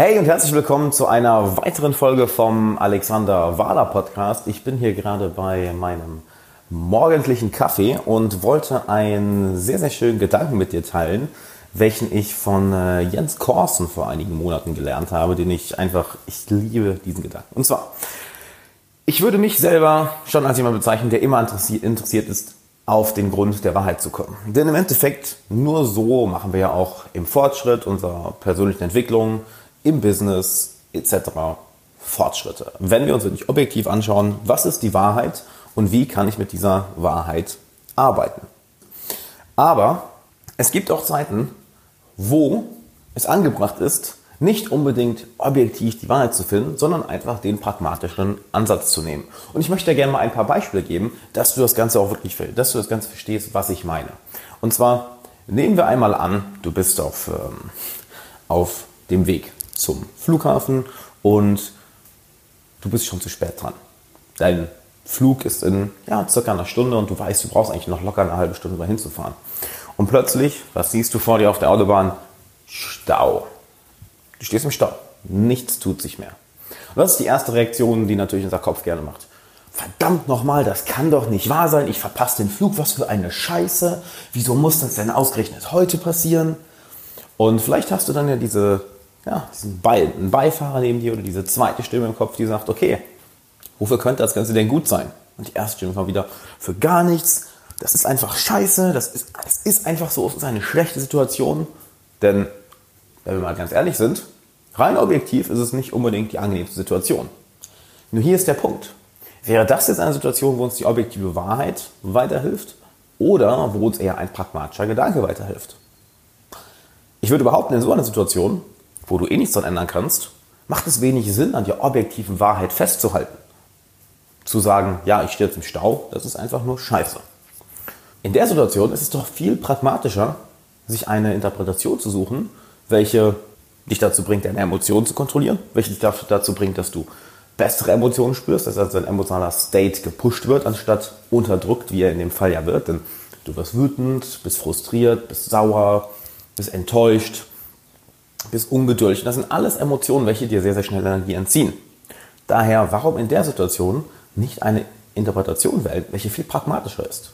Hey und herzlich willkommen zu einer weiteren Folge vom Alexander Wahler Podcast. Ich bin hier gerade bei meinem morgendlichen Kaffee und wollte einen sehr, sehr schönen Gedanken mit dir teilen, welchen ich von äh, Jens Korsen vor einigen Monaten gelernt habe, den ich einfach, ich liebe diesen Gedanken. Und zwar, ich würde mich selber schon als jemand bezeichnen, der immer interessiert ist, auf den Grund der Wahrheit zu kommen. Denn im Endeffekt, nur so machen wir ja auch im Fortschritt unserer persönlichen Entwicklung, im Business etc. Fortschritte. Wenn wir uns wirklich objektiv anschauen, was ist die Wahrheit und wie kann ich mit dieser Wahrheit arbeiten. Aber es gibt auch Zeiten, wo es angebracht ist, nicht unbedingt objektiv die Wahrheit zu finden, sondern einfach den pragmatischen Ansatz zu nehmen. Und ich möchte dir gerne mal ein paar Beispiele geben, dass du das Ganze auch wirklich, dass du das Ganze verstehst, was ich meine. Und zwar nehmen wir einmal an, du bist auf, ähm, auf dem Weg zum Flughafen und du bist schon zu spät dran. Dein Flug ist in ja, circa einer Stunde und du weißt, du brauchst eigentlich noch locker eine halbe Stunde dahin zu fahren. Und plötzlich, was siehst du vor dir auf der Autobahn? Stau. Du stehst im Stau. Nichts tut sich mehr. Und das ist die erste Reaktion, die natürlich unser Kopf gerne macht. Verdammt nochmal, das kann doch nicht wahr sein. Ich verpasse den Flug. Was für eine Scheiße. Wieso muss das denn ausgerechnet heute passieren? Und vielleicht hast du dann ja diese ja, diesen Be einen Beifahrer neben dir oder diese zweite Stimme im Kopf, die sagt, okay, wofür könnte das Ganze denn gut sein? Und die erste Stimme war wieder, für gar nichts, das ist einfach scheiße, das ist, das ist einfach so, es ist eine schlechte Situation. Denn, wenn wir mal ganz ehrlich sind, rein objektiv ist es nicht unbedingt die angenehmste Situation. Nur hier ist der Punkt. Wäre das jetzt eine Situation, wo uns die objektive Wahrheit weiterhilft oder wo uns eher ein pragmatischer Gedanke weiterhilft? Ich würde behaupten, in so einer Situation wo du eh nichts dran ändern kannst, macht es wenig Sinn, an der objektiven Wahrheit festzuhalten. Zu sagen, ja, ich stehe jetzt im Stau, das ist einfach nur Scheiße. In der Situation ist es doch viel pragmatischer, sich eine Interpretation zu suchen, welche dich dazu bringt, deine Emotionen zu kontrollieren, welche dich dazu bringt, dass du bessere Emotionen spürst, dass also dein emotionaler State gepusht wird, anstatt unterdrückt, wie er in dem Fall ja wird. Denn du wirst wütend, bist frustriert, bist sauer, bist enttäuscht, bist ungeduldig. Das sind alles Emotionen, welche dir sehr, sehr schnell Energie entziehen. Daher, warum in der Situation nicht eine Interpretation wählen, welche viel pragmatischer ist?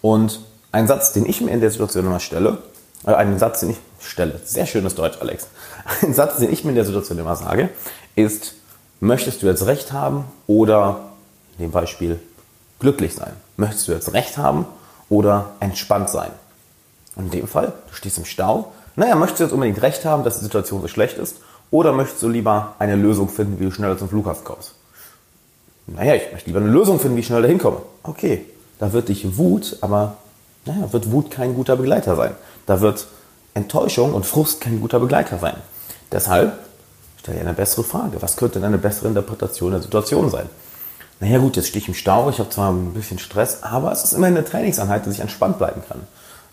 Und ein Satz, den ich mir in der Situation immer stelle, äh, einen Satz, den ich stelle, sehr schönes Deutsch, Alex. Ein Satz, den ich mir in der Situation immer sage, ist, möchtest du jetzt Recht haben oder, in dem Beispiel, glücklich sein? Möchtest du jetzt Recht haben oder entspannt sein? Und in dem Fall, du stehst im Stau, naja, möchtest du jetzt unbedingt recht haben, dass die Situation so schlecht ist? Oder möchtest du lieber eine Lösung finden, wie du schneller zum Flughafen kommst? Naja, ich möchte lieber eine Lösung finden, wie ich schneller dahin komme. Okay, da wird dich Wut, aber naja, wird Wut kein guter Begleiter sein. Da wird Enttäuschung und Frust kein guter Begleiter sein. Deshalb stell dir eine bessere Frage. Was könnte denn eine bessere Interpretation der Situation sein? Naja gut, jetzt stehe ich im Stau, ich habe zwar ein bisschen Stress, aber es ist immer eine Trainingseinheit, dass ich entspannt bleiben kann.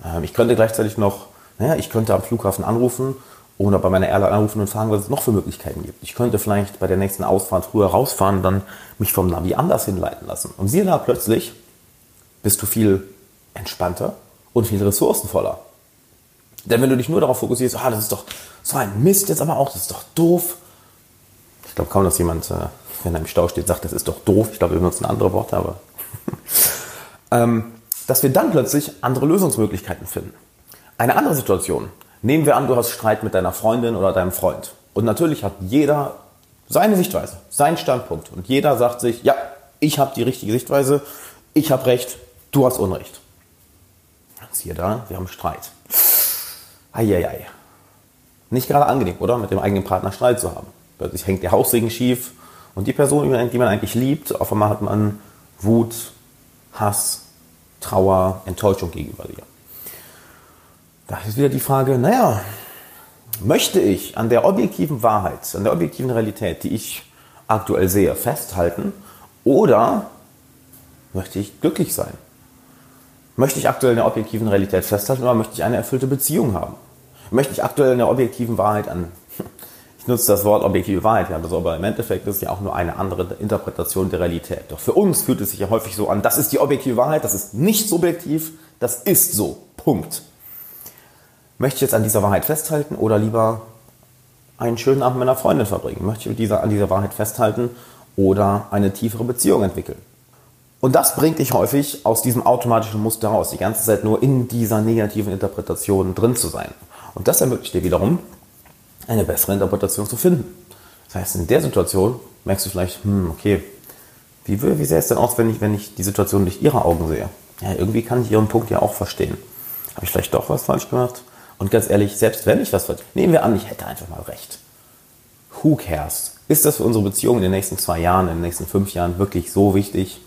Ähm, ich könnte gleichzeitig noch naja, ich könnte am Flughafen anrufen oder bei meiner Airline anrufen und fragen, was es noch für Möglichkeiten gibt. Ich könnte vielleicht bei der nächsten Ausfahrt früher rausfahren und dann mich vom Navi anders hinleiten lassen. Und siehe da, plötzlich bist du viel entspannter und viel ressourcenvoller. Denn wenn du dich nur darauf fokussierst, ah, das ist doch so ein Mist jetzt aber auch, das ist doch doof. Ich glaube kaum, dass jemand, äh, wenn er im Stau steht, sagt, das ist doch doof. Ich glaube, wir benutzen andere Worte, aber ähm, dass wir dann plötzlich andere Lösungsmöglichkeiten finden. Eine andere Situation. Nehmen wir an, du hast Streit mit deiner Freundin oder deinem Freund. Und natürlich hat jeder seine Sichtweise, seinen Standpunkt. Und jeder sagt sich, ja, ich habe die richtige Sichtweise, ich habe Recht, du hast Unrecht. Siehe da, wir haben Streit. Eieiei. Nicht gerade angenehm, oder? Mit dem eigenen Partner Streit zu haben. Plötzlich hängt der Haussegen schief und die Person, die man eigentlich liebt, auf einmal hat man Wut, Hass, Trauer, Enttäuschung gegenüber dir. Da ist wieder die Frage, naja, möchte ich an der objektiven Wahrheit, an der objektiven Realität, die ich aktuell sehe, festhalten oder möchte ich glücklich sein? Möchte ich aktuell in der objektiven Realität festhalten oder möchte ich eine erfüllte Beziehung haben? Möchte ich aktuell in der objektiven Wahrheit an, ich nutze das Wort objektive Wahrheit, ja, das aber im Endeffekt ist ja auch nur eine andere Interpretation der Realität. Doch für uns fühlt es sich ja häufig so an, das ist die objektive Wahrheit, das ist nicht subjektiv, das ist so. Punkt. Möchte ich jetzt an dieser Wahrheit festhalten oder lieber einen schönen Abend mit meiner Freundin verbringen? Möchte ich an dieser Wahrheit festhalten oder eine tiefere Beziehung entwickeln? Und das bringt dich häufig aus diesem automatischen Muster raus, die ganze Zeit nur in dieser negativen Interpretation drin zu sein. Und das ermöglicht dir wiederum, eine bessere Interpretation zu finden. Das heißt, in der Situation merkst du vielleicht, hm, okay, wie, wie sähe es denn aus, wenn ich, wenn ich die Situation durch ihre Augen sehe? Ja, irgendwie kann ich ihren Punkt ja auch verstehen. Habe ich vielleicht doch was falsch gemacht? Und ganz ehrlich, selbst wenn ich was falsch nehmen wir an, ich hätte einfach mal recht. Who cares? Ist das für unsere Beziehung in den nächsten zwei Jahren, in den nächsten fünf Jahren wirklich so wichtig?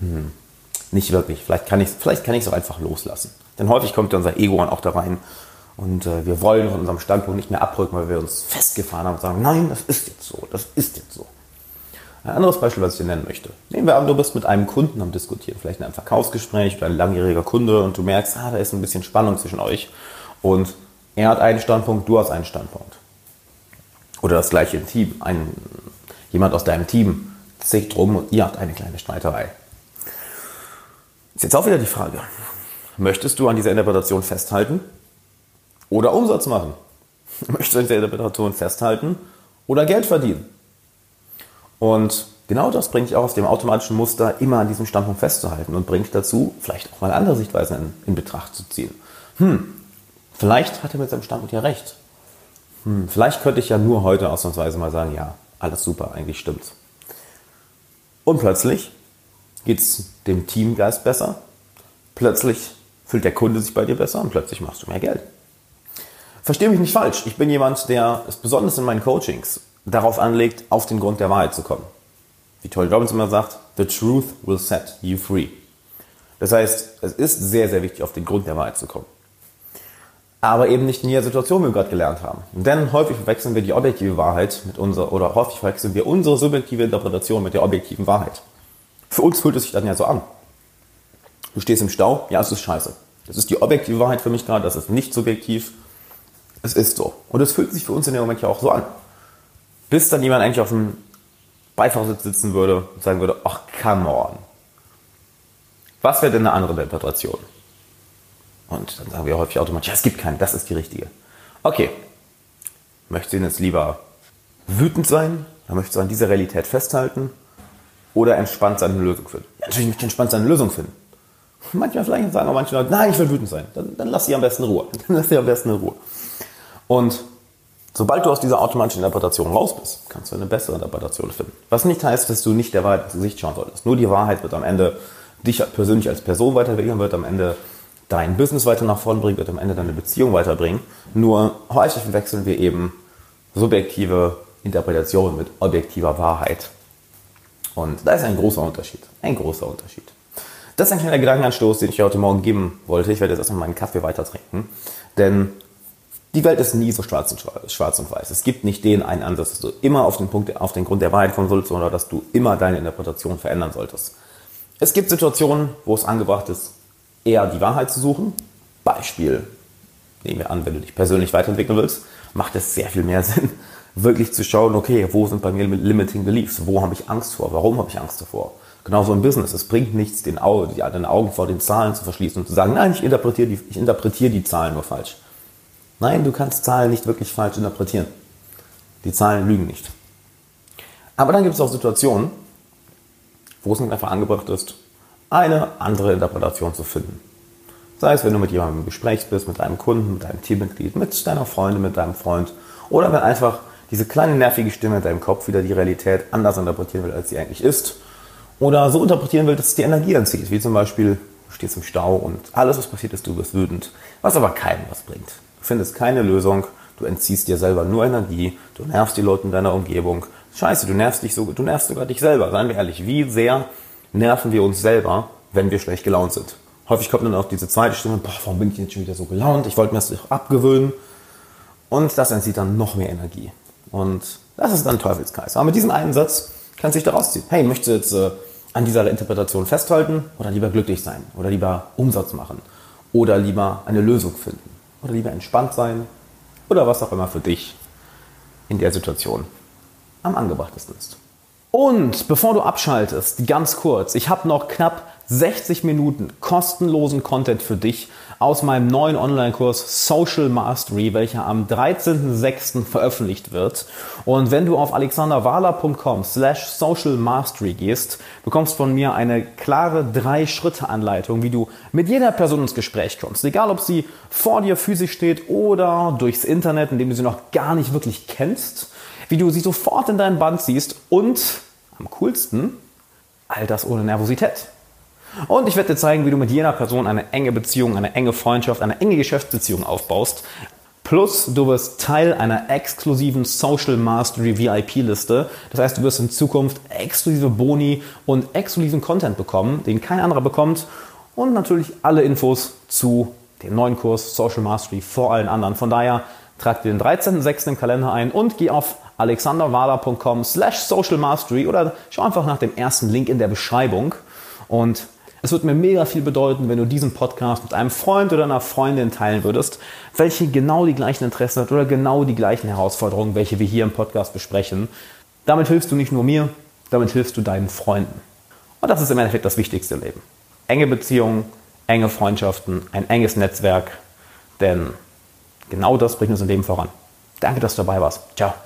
Hm, nicht wirklich. Vielleicht kann ich es auch einfach loslassen. Denn häufig kommt ja unser Ego auch da rein und äh, wir wollen von unserem Standpunkt nicht mehr abrücken, weil wir uns festgefahren haben und sagen, nein, das ist jetzt so, das ist jetzt so. Ein anderes Beispiel, was ich dir nennen möchte. Nehmen wir an, du bist mit einem Kunden am Diskutieren, vielleicht in einem Verkaufsgespräch oder ein langjähriger Kunde und du merkst, ah, da ist ein bisschen Spannung zwischen euch und er hat einen Standpunkt, du hast einen Standpunkt. Oder das gleiche im Team. Ein, jemand aus deinem Team zickt rum und ihr habt eine kleine Streiterei. Ist jetzt auch wieder die Frage, möchtest du an dieser Interpretation festhalten oder Umsatz machen? Möchtest du an dieser Interpretation festhalten oder Geld verdienen? Und genau das bringt dich auch aus dem automatischen Muster, immer an diesem Standpunkt festzuhalten und bringt dazu, vielleicht auch mal andere Sichtweisen in, in Betracht zu ziehen. Hm, vielleicht hat er mit seinem Standpunkt ja recht. Hm, vielleicht könnte ich ja nur heute ausnahmsweise mal sagen, ja, alles super, eigentlich stimmt's. Und plötzlich geht es dem Teamgeist besser. Plötzlich fühlt der Kunde sich bei dir besser und plötzlich machst du mehr Geld. Verstehe mich nicht falsch. Ich bin jemand, der es besonders in meinen Coachings darauf anlegt, auf den Grund der Wahrheit zu kommen. Wie Tony Robbins immer sagt, the truth will set you free. Das heißt, es ist sehr, sehr wichtig, auf den Grund der Wahrheit zu kommen. Aber eben nicht in jeder Situation, wie wir gerade gelernt haben. Denn häufig verwechseln wir die objektive Wahrheit mit unserer, oder häufig verwechseln wir unsere subjektive Interpretation mit der objektiven Wahrheit. Für uns fühlt es sich dann ja so an. Du stehst im Stau, ja, es ist scheiße. Das ist die objektive Wahrheit für mich gerade, das ist nicht subjektiv. Es ist so. Und es fühlt sich für uns in dem Moment ja auch so an. Bis dann jemand eigentlich auf dem Beifahrersitz sitzen würde und sagen würde, ach, come on. Was wäre denn eine andere Interpretation? Und dann sagen wir häufig automatisch, ja, es gibt keine, das ist die richtige. Okay, möchtest du jetzt lieber wütend sein? Dann möchtest du an dieser Realität festhalten? oder entspannt seine Lösung finden. Ja, natürlich möchte ich entspannt seine Lösung finden. Manchmal vielleicht sagen auch manche Leute, nein, ich will wütend sein. Dann, dann lass sie am besten in Ruhe. Dann lass sie am besten in Ruhe. Und sobald du aus dieser automatischen Interpretation raus bist, kannst du eine bessere Interpretation finden. Was nicht heißt, dass du nicht der Wahrheit ins Gesicht schauen solltest. Nur die Wahrheit wird am Ende dich persönlich als Person weiterentwickeln, wird am Ende dein Business weiter nach vorn bringen, wird am Ende deine Beziehung weiterbringen. Nur häufig verwechseln wir eben subjektive Interpretation mit objektiver Wahrheit. Und da ist ein großer Unterschied. Ein großer Unterschied. Das ist ein kleiner Gedankenanstoß, den ich heute Morgen geben wollte. Ich werde jetzt erstmal meinen Kaffee weiter trinken. Denn die Welt ist nie so schwarz und, schwarz und weiß. Es gibt nicht den einen Ansatz, dass du immer auf den, Punkt, auf den Grund der Wahrheit kommen solltest oder dass du immer deine Interpretation verändern solltest. Es gibt Situationen, wo es angebracht ist, eher die Wahrheit zu suchen. Beispiel, nehmen wir an, wenn du dich persönlich weiterentwickeln willst, macht es sehr viel mehr Sinn, wirklich zu schauen, okay, wo sind bei mir limiting beliefs? Wo habe ich Angst vor? Warum habe ich Angst davor? Genauso im Business. Es bringt nichts, den Auge, die, den Augen vor den Zahlen zu verschließen und zu sagen, nein, ich interpretiere, die, ich interpretiere die Zahlen nur falsch. Nein, du kannst Zahlen nicht wirklich falsch interpretieren. Die Zahlen lügen nicht. Aber dann gibt es auch Situationen, wo es einfach angebracht ist, eine andere Interpretation zu finden. Sei es, wenn du mit jemandem im Gespräch bist, mit deinem Kunden, mit deinem Teammitglied, mit deiner Freundin, mit deinem Freund oder wenn einfach diese kleine nervige Stimme in deinem Kopf wieder die Realität anders interpretieren will, als sie eigentlich ist. Oder so interpretieren will, dass es die Energie entzieht. Wie zum Beispiel, du stehst im Stau und alles, was passiert ist, du wirst wütend. Was aber keinem was bringt. Du findest keine Lösung, du entziehst dir selber nur Energie, du nervst die Leute in deiner Umgebung. Scheiße, du nervst dich so, du nervst sogar dich selber. Seien wir ehrlich, wie sehr nerven wir uns selber, wenn wir schlecht gelaunt sind? Häufig kommt dann auch diese zweite Stimme, boah, warum bin ich jetzt schon wieder so gelaunt? Ich wollte mir das doch abgewöhnen. Und das entzieht dann noch mehr Energie. Und das ist dann Teufelskreis. Aber mit diesem einen Satz kannst du dich da rausziehen. Hey, möchtest du jetzt äh, an dieser Interpretation festhalten oder lieber glücklich sein oder lieber Umsatz machen oder lieber eine Lösung finden oder lieber entspannt sein oder was auch immer für dich in der Situation am angebrachtesten ist. Und bevor du abschaltest, ganz kurz, ich habe noch knapp 60 Minuten kostenlosen Content für dich aus meinem neuen Online-Kurs Social Mastery, welcher am 13.06. veröffentlicht wird. Und wenn du auf alexanderwala.com slash social mastery gehst, bekommst von mir eine klare Drei-Schritte-Anleitung, wie du mit jeder Person ins Gespräch kommst. Egal, ob sie vor dir physisch steht oder durchs Internet, indem du sie noch gar nicht wirklich kennst, wie du sie sofort in deinen Band ziehst und am coolsten, all das ohne Nervosität. Und ich werde dir zeigen, wie du mit jener Person eine enge Beziehung, eine enge Freundschaft, eine enge Geschäftsbeziehung aufbaust. Plus, du wirst Teil einer exklusiven Social Mastery VIP-Liste. Das heißt, du wirst in Zukunft exklusive Boni und exklusiven Content bekommen, den kein anderer bekommt. Und natürlich alle Infos zu dem neuen Kurs Social Mastery vor allen anderen. Von daher trag dir den 13.06. im Kalender ein und geh auf alexanderwala.com slash social mastery oder schau einfach nach dem ersten Link in der Beschreibung. Und es wird mir mega viel bedeuten, wenn du diesen Podcast mit einem Freund oder einer Freundin teilen würdest, welche genau die gleichen Interessen hat oder genau die gleichen Herausforderungen, welche wir hier im Podcast besprechen. Damit hilfst du nicht nur mir, damit hilfst du deinen Freunden. Und das ist im Endeffekt das Wichtigste im Leben. Enge Beziehungen, enge Freundschaften, ein enges Netzwerk, denn genau das bringt uns im Leben voran. Danke, dass du dabei warst. Ciao.